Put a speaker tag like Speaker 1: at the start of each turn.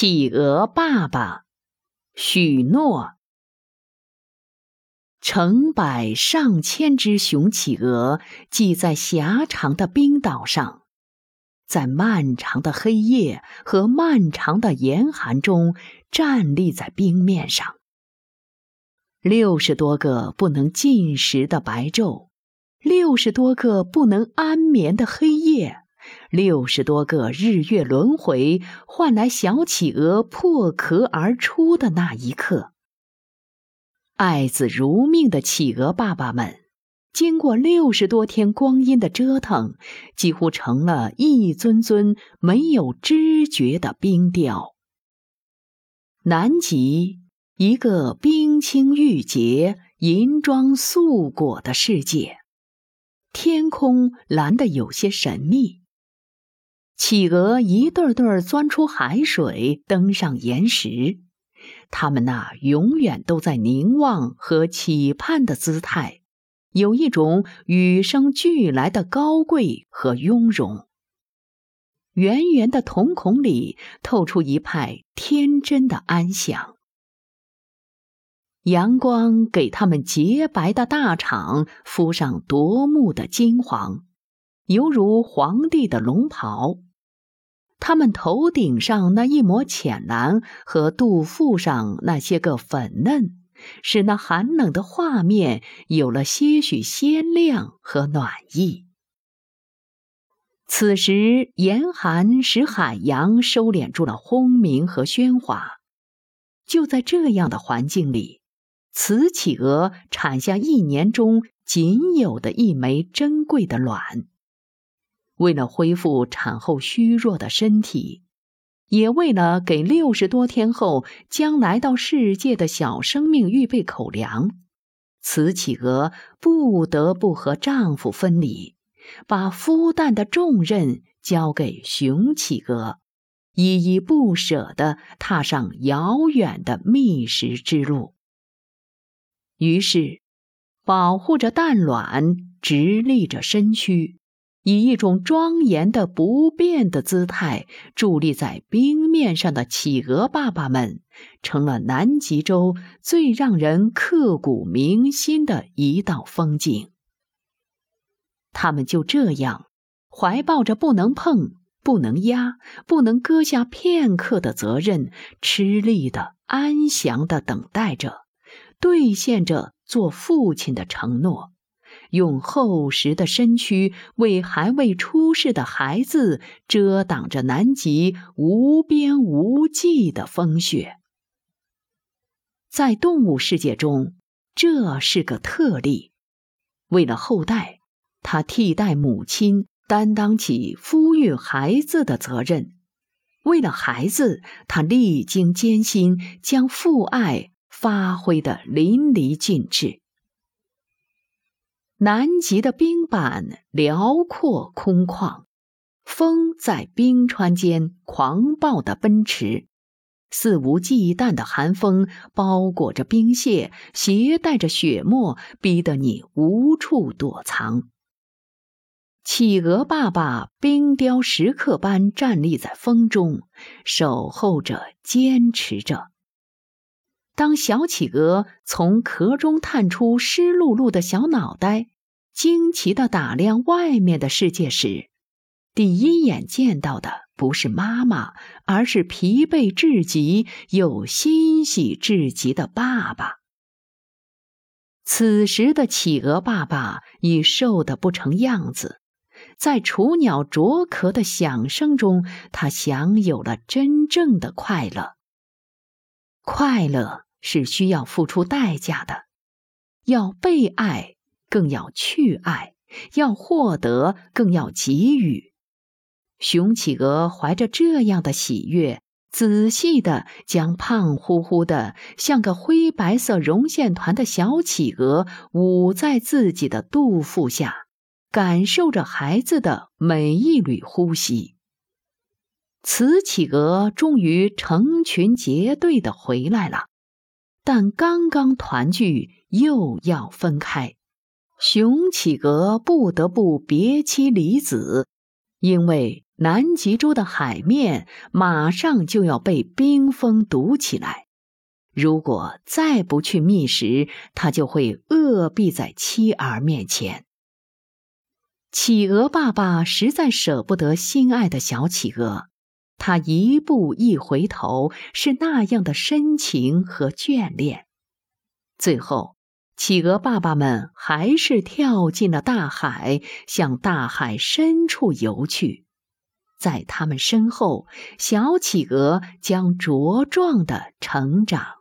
Speaker 1: 企鹅爸爸，许诺。成百上千只雄企鹅挤在狭长的冰岛上，在漫长的黑夜和漫长的严寒中站立在冰面上。六十多个不能进食的白昼，六十多个不能安眠的黑夜。六十多个日月轮回换来小企鹅破壳而出的那一刻，爱子如命的企鹅爸爸们，经过六十多天光阴的折腾，几乎成了一尊尊没有知觉的冰雕。南极，一个冰清玉洁、银装素裹的世界，天空蓝得有些神秘。企鹅一对对钻出海水，登上岩石。它们那永远都在凝望和期盼的姿态，有一种与生俱来的高贵和雍容。圆圆的瞳孔里透出一派天真的安详。阳光给它们洁白的大氅敷上夺目的金黄，犹如皇帝的龙袍。他们头顶上那一抹浅蓝和肚腹上那些个粉嫩，使那寒冷的画面有了些许鲜亮和暖意。此时，严寒使海洋收敛住了轰鸣和喧哗。就在这样的环境里，雌企鹅产下一年中仅有的一枚珍贵的卵。为了恢复产后虚弱的身体，也为了给六十多天后将来到世界的小生命预备口粮，雌企鹅不得不和丈夫分离，把孵蛋的重任交给雄企鹅，依依不舍地踏上遥远的觅食之路。于是，保护着蛋卵，直立着身躯。以一种庄严的不变的姿态伫立在冰面上的企鹅爸爸们，成了南极洲最让人刻骨铭心的一道风景。他们就这样，怀抱着不能碰、不能压、不能搁下片刻的责任，吃力的、安详的等待着，兑现着做父亲的承诺。用厚实的身躯为还未出世的孩子遮挡着南极无边无际的风雪。在动物世界中，这是个特例。为了后代，他替代母亲担当起抚育孩子的责任；为了孩子，他历经艰辛，将父爱发挥得淋漓尽致。南极的冰板辽阔空旷，风在冰川间狂暴地奔驰，肆无忌惮的寒风包裹着冰屑，携带着雪沫，逼得你无处躲藏。企鹅爸爸冰雕石刻般站立在风中，守候着，坚持着。当小企鹅从壳中探出湿漉漉的小脑袋，惊奇地打量外面的世界时，第一眼见到的不是妈妈，而是疲惫至极又欣喜至极的爸爸。此时的企鹅爸爸已瘦得不成样子，在雏鸟啄壳的响声中，他享有了真正的快乐。快乐。是需要付出代价的，要被爱，更要去爱；要获得，更要给予。雄企鹅怀着这样的喜悦，仔细的将胖乎乎的、像个灰白色绒线团的小企鹅捂在自己的肚腹下，感受着孩子的每一缕呼吸。雌企鹅终于成群结队的回来了。但刚刚团聚，又要分开，雄企鹅不得不别妻离子，因为南极洲的海面马上就要被冰封堵起来，如果再不去觅食，它就会饿毙在妻儿面前。企鹅爸爸实在舍不得心爱的小企鹅，他一步一回头，是那样的深情和眷恋。最后，企鹅爸爸们还是跳进了大海，向大海深处游去。在他们身后，小企鹅将茁壮的成长。